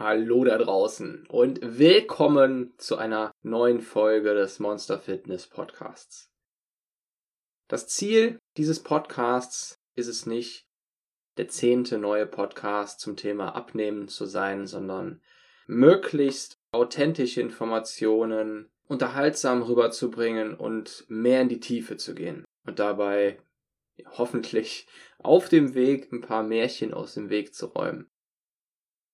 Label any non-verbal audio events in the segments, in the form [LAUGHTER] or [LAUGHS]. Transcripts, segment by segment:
Hallo da draußen und willkommen zu einer neuen Folge des Monster Fitness Podcasts. Das Ziel dieses Podcasts ist es nicht, der zehnte neue Podcast zum Thema Abnehmen zu sein, sondern möglichst authentische Informationen unterhaltsam rüberzubringen und mehr in die Tiefe zu gehen und dabei hoffentlich auf dem Weg ein paar Märchen aus dem Weg zu räumen.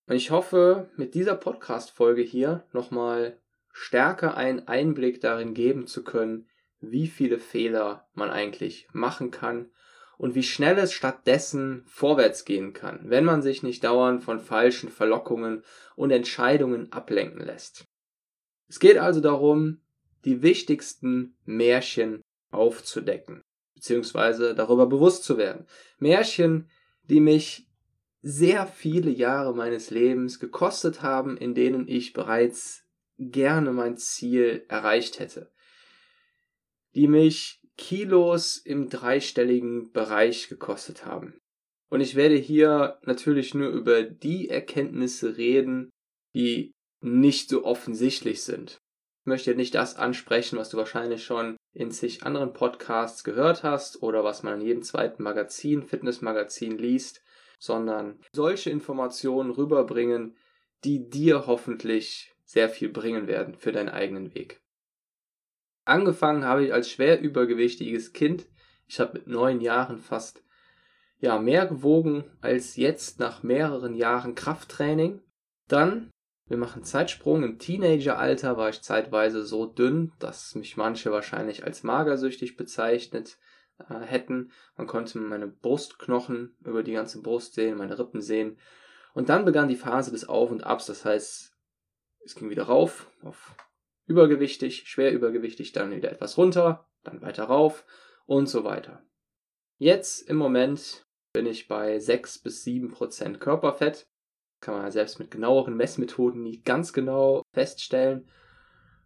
Und ich hoffe, mit dieser Podcast-Folge hier nochmal stärker einen Einblick darin geben zu können, wie viele Fehler man eigentlich machen kann und wie schnell es stattdessen vorwärts gehen kann, wenn man sich nicht dauernd von falschen Verlockungen und Entscheidungen ablenken lässt. Es geht also darum, die wichtigsten Märchen aufzudecken, beziehungsweise darüber bewusst zu werden. Märchen, die mich sehr viele Jahre meines Lebens gekostet haben, in denen ich bereits gerne mein Ziel erreicht hätte, die mich Kilos im dreistelligen Bereich gekostet haben. Und ich werde hier natürlich nur über die Erkenntnisse reden, die nicht so offensichtlich sind. Ich möchte nicht das ansprechen, was du wahrscheinlich schon in zig anderen Podcasts gehört hast oder was man in jedem zweiten Magazin, Fitnessmagazin liest, sondern solche Informationen rüberbringen, die dir hoffentlich sehr viel bringen werden für deinen eigenen Weg. Angefangen habe ich als schwer übergewichtiges Kind. Ich habe mit neun Jahren fast ja, mehr gewogen als jetzt nach mehreren Jahren Krafttraining. Dann, wir machen Zeitsprung, im Teenageralter war ich zeitweise so dünn, dass mich manche wahrscheinlich als magersüchtig bezeichnet äh, hätten. Man konnte meine Brustknochen über die ganze Brust sehen, meine Rippen sehen. Und dann begann die Phase des Auf und Abs. Das heißt, es ging wieder rauf auf übergewichtig, schwer übergewichtig, dann wieder etwas runter, dann weiter rauf und so weiter. Jetzt im Moment bin ich bei 6 bis 7 Prozent Körperfett. Kann man ja selbst mit genaueren Messmethoden nie ganz genau feststellen.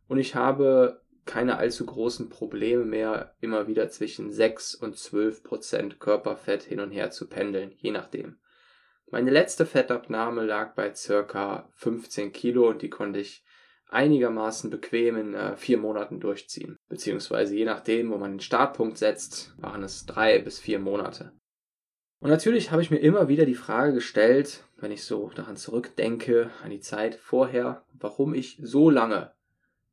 Und ich habe keine allzu großen Probleme mehr, immer wieder zwischen 6 und 12 Prozent Körperfett hin und her zu pendeln, je nachdem. Meine letzte Fettabnahme lag bei circa 15 Kilo und die konnte ich einigermaßen bequem in äh, vier Monaten durchziehen. Beziehungsweise je nachdem, wo man den Startpunkt setzt, waren es drei bis vier Monate. Und natürlich habe ich mir immer wieder die Frage gestellt, wenn ich so daran zurückdenke, an die Zeit vorher, warum ich so lange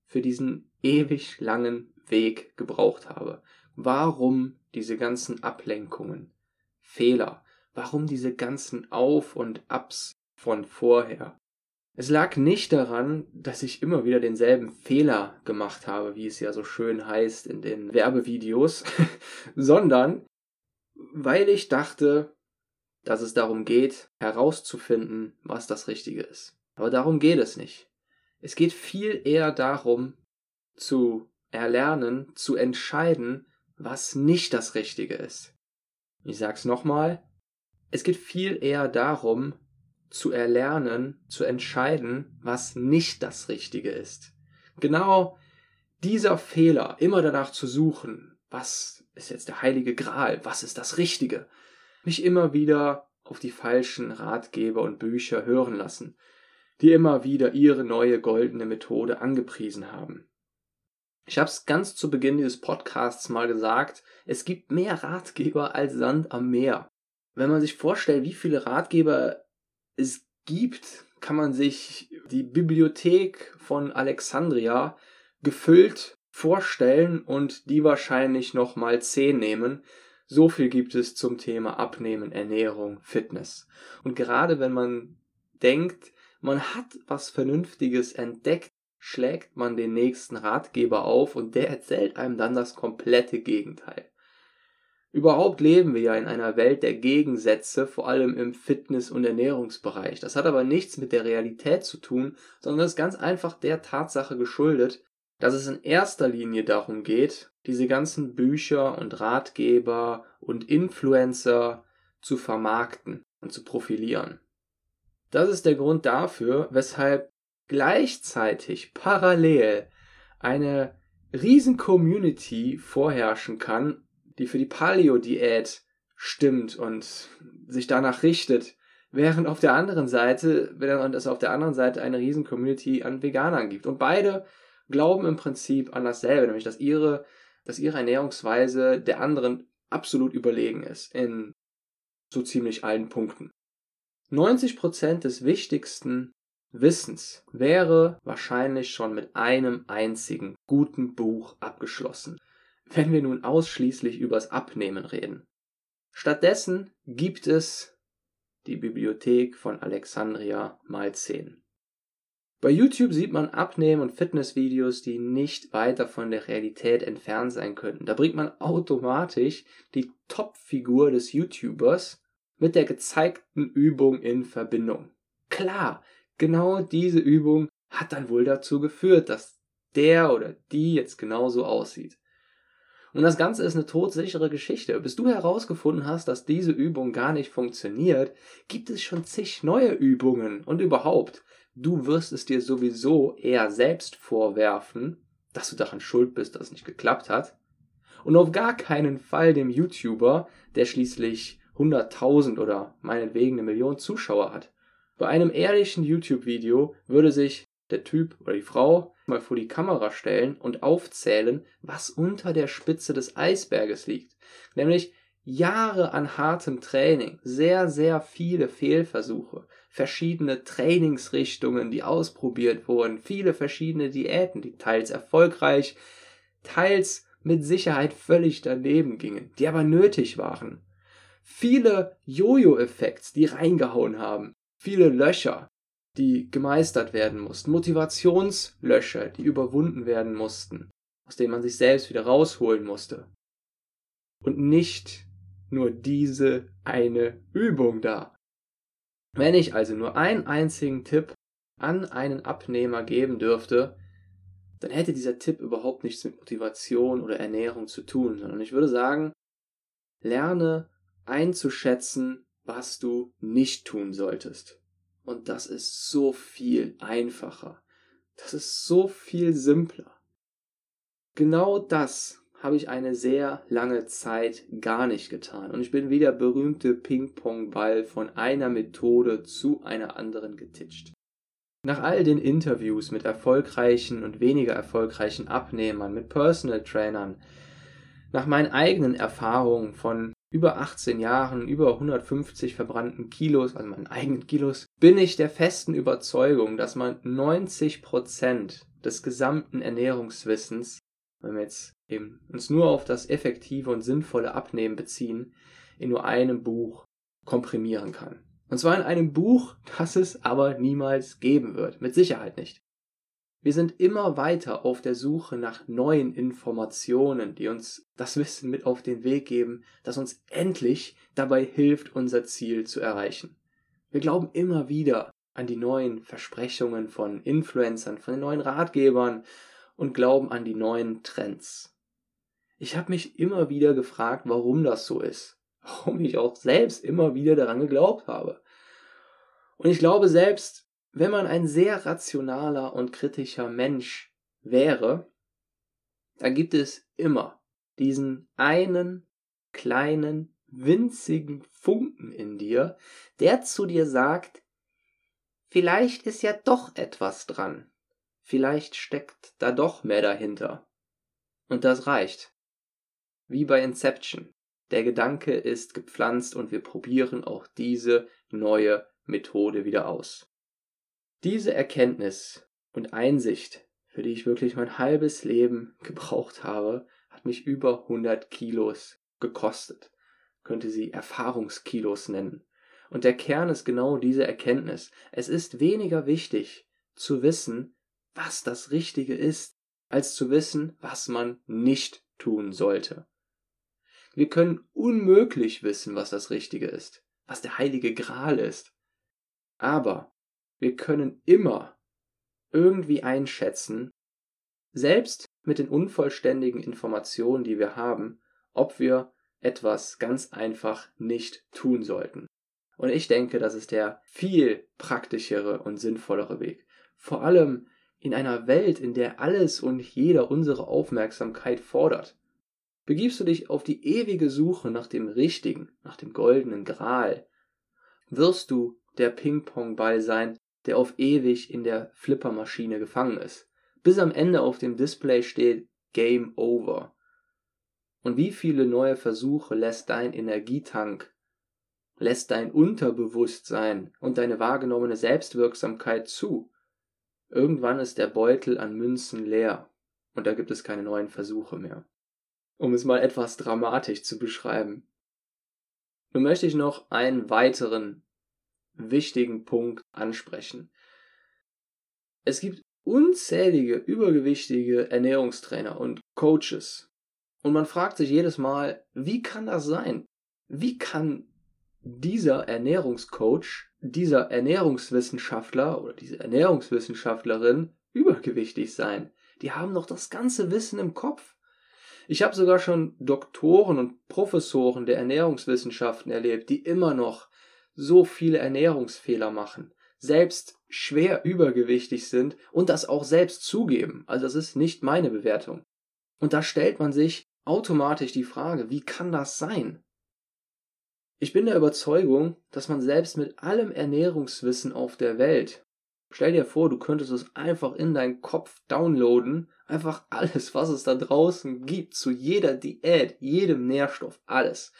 für diesen ewig langen Weg gebraucht habe. Warum diese ganzen Ablenkungen, Fehler, warum diese ganzen Auf und Abs von vorher. Es lag nicht daran, dass ich immer wieder denselben Fehler gemacht habe, wie es ja so schön heißt in den Werbevideos, [LAUGHS] sondern weil ich dachte, dass es darum geht, herauszufinden, was das Richtige ist. Aber darum geht es nicht. Es geht viel eher darum, zu erlernen, zu entscheiden, was nicht das Richtige ist. Ich sag's nochmal, es geht viel eher darum, zu erlernen, zu entscheiden, was nicht das Richtige ist. Genau dieser Fehler, immer danach zu suchen, was ist jetzt der heilige Gral, was ist das Richtige, mich immer wieder auf die falschen Ratgeber und Bücher hören lassen, die immer wieder ihre neue goldene Methode angepriesen haben. Ich habe es ganz zu Beginn dieses Podcasts mal gesagt, es gibt mehr Ratgeber als Sand am Meer. Wenn man sich vorstellt, wie viele Ratgeber es gibt, kann man sich die Bibliothek von Alexandria gefüllt vorstellen und die wahrscheinlich noch mal zehn nehmen. So viel gibt es zum Thema Abnehmen, Ernährung, Fitness. Und gerade wenn man denkt, man hat was Vernünftiges entdeckt, schlägt man den nächsten Ratgeber auf und der erzählt einem dann das komplette Gegenteil. Überhaupt leben wir ja in einer Welt der Gegensätze, vor allem im Fitness- und Ernährungsbereich. Das hat aber nichts mit der Realität zu tun, sondern ist ganz einfach der Tatsache geschuldet, dass es in erster Linie darum geht, diese ganzen Bücher und Ratgeber und Influencer zu vermarkten und zu profilieren. Das ist der Grund dafür, weshalb gleichzeitig parallel eine riesen Community vorherrschen kann, die für die Paleo-Diät stimmt und sich danach richtet, während auf der anderen Seite, während es auf der anderen Seite eine riesen Community an Veganern gibt. Und beide glauben im Prinzip an dasselbe, nämlich dass ihre, dass ihre Ernährungsweise der anderen absolut überlegen ist in so ziemlich allen Punkten. 90% des wichtigsten Wissens wäre wahrscheinlich schon mit einem einzigen guten Buch abgeschlossen wenn wir nun ausschließlich übers Abnehmen reden. Stattdessen gibt es die Bibliothek von Alexandria mal 10. Bei YouTube sieht man Abnehmen- und Fitnessvideos, die nicht weiter von der Realität entfernt sein könnten. Da bringt man automatisch die Topfigur des YouTubers mit der gezeigten Übung in Verbindung. Klar, genau diese Übung hat dann wohl dazu geführt, dass der oder die jetzt genauso aussieht. Und das Ganze ist eine todsichere Geschichte. Bis du herausgefunden hast, dass diese Übung gar nicht funktioniert, gibt es schon zig neue Übungen. Und überhaupt, du wirst es dir sowieso eher selbst vorwerfen, dass du daran schuld bist, dass es nicht geklappt hat. Und auf gar keinen Fall dem YouTuber, der schließlich 100.000 oder meinetwegen eine Million Zuschauer hat. Bei einem ehrlichen YouTube-Video würde sich der Typ oder die Frau mal vor die Kamera stellen und aufzählen, was unter der Spitze des Eisberges liegt. Nämlich Jahre an hartem Training, sehr, sehr viele Fehlversuche, verschiedene Trainingsrichtungen, die ausprobiert wurden, viele verschiedene Diäten, die teils erfolgreich, teils mit Sicherheit völlig daneben gingen, die aber nötig waren. Viele Jojo-Effekts, die reingehauen haben, viele Löcher, die gemeistert werden mussten, Motivationslöcher, die überwunden werden mussten, aus denen man sich selbst wieder rausholen musste. Und nicht nur diese eine Übung da. Wenn ich also nur einen einzigen Tipp an einen Abnehmer geben dürfte, dann hätte dieser Tipp überhaupt nichts mit Motivation oder Ernährung zu tun, sondern ich würde sagen, lerne einzuschätzen, was du nicht tun solltest. Und das ist so viel einfacher. Das ist so viel simpler. Genau das habe ich eine sehr lange Zeit gar nicht getan. Und ich bin wie der berühmte Ping-Pong-Ball von einer Methode zu einer anderen getitscht. Nach all den Interviews mit erfolgreichen und weniger erfolgreichen Abnehmern, mit Personal Trainern, nach meinen eigenen Erfahrungen von über 18 Jahren, über 150 verbrannten Kilos, also meinen eigenen Kilos, bin ich der festen Überzeugung, dass man 90 Prozent des gesamten Ernährungswissens, wenn wir jetzt eben uns nur auf das effektive und sinnvolle Abnehmen beziehen, in nur einem Buch komprimieren kann. Und zwar in einem Buch, [LAUGHS] das es aber niemals geben wird. Mit Sicherheit nicht. Wir sind immer weiter auf der Suche nach neuen Informationen, die uns das Wissen mit auf den Weg geben, das uns endlich dabei hilft, unser Ziel zu erreichen. Wir glauben immer wieder an die neuen Versprechungen von Influencern, von den neuen Ratgebern und glauben an die neuen Trends. Ich habe mich immer wieder gefragt, warum das so ist, warum ich auch selbst immer wieder daran geglaubt habe. Und ich glaube selbst, wenn man ein sehr rationaler und kritischer Mensch wäre, dann gibt es immer diesen einen kleinen, winzigen Funken in dir, der zu dir sagt, vielleicht ist ja doch etwas dran, vielleicht steckt da doch mehr dahinter. Und das reicht. Wie bei Inception. Der Gedanke ist gepflanzt und wir probieren auch diese neue Methode wieder aus. Diese Erkenntnis und Einsicht, für die ich wirklich mein halbes Leben gebraucht habe, hat mich über 100 Kilos gekostet. Könnte sie Erfahrungskilos nennen. Und der Kern ist genau diese Erkenntnis. Es ist weniger wichtig zu wissen, was das Richtige ist, als zu wissen, was man nicht tun sollte. Wir können unmöglich wissen, was das Richtige ist, was der heilige Gral ist. Aber wir können immer irgendwie einschätzen, selbst mit den unvollständigen Informationen, die wir haben, ob wir etwas ganz einfach nicht tun sollten. Und ich denke, das ist der viel praktischere und sinnvollere Weg. Vor allem in einer Welt, in der alles und jeder unsere Aufmerksamkeit fordert. Begibst du dich auf die ewige Suche nach dem Richtigen, nach dem goldenen Gral, wirst du der Ping-Pong-Ball sein, der auf ewig in der Flippermaschine gefangen ist, bis am Ende auf dem Display steht Game Over. Und wie viele neue Versuche lässt dein Energietank, lässt dein Unterbewusstsein und deine wahrgenommene Selbstwirksamkeit zu? Irgendwann ist der Beutel an Münzen leer und da gibt es keine neuen Versuche mehr. Um es mal etwas dramatisch zu beschreiben. Nun möchte ich noch einen weiteren wichtigen Punkt ansprechen. Es gibt unzählige übergewichtige Ernährungstrainer und Coaches. Und man fragt sich jedes Mal, wie kann das sein? Wie kann dieser Ernährungscoach, dieser Ernährungswissenschaftler oder diese Ernährungswissenschaftlerin übergewichtig sein? Die haben doch das ganze Wissen im Kopf. Ich habe sogar schon Doktoren und Professoren der Ernährungswissenschaften erlebt, die immer noch so viele Ernährungsfehler machen, selbst schwer übergewichtig sind und das auch selbst zugeben. Also das ist nicht meine Bewertung. Und da stellt man sich automatisch die Frage, wie kann das sein? Ich bin der Überzeugung, dass man selbst mit allem Ernährungswissen auf der Welt, stell dir vor, du könntest es einfach in deinen Kopf downloaden, einfach alles, was es da draußen gibt, zu jeder Diät, jedem Nährstoff, alles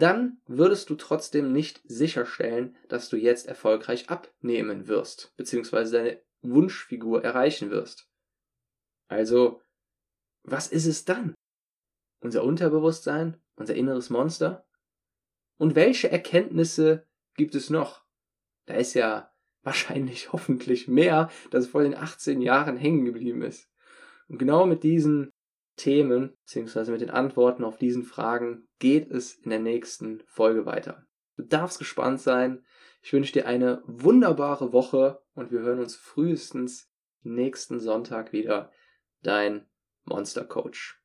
dann würdest du trotzdem nicht sicherstellen, dass du jetzt erfolgreich abnehmen wirst, beziehungsweise deine Wunschfigur erreichen wirst. Also, was ist es dann? Unser Unterbewusstsein? Unser inneres Monster? Und welche Erkenntnisse gibt es noch? Da ist ja [LAUGHS] wahrscheinlich hoffentlich mehr, das vor den 18 Jahren hängen geblieben ist. Und genau mit diesen Themen bzw. mit den Antworten auf diesen Fragen geht es in der nächsten Folge weiter. Du darfst gespannt sein. Ich wünsche dir eine wunderbare Woche und wir hören uns frühestens nächsten Sonntag wieder. Dein Monster Coach.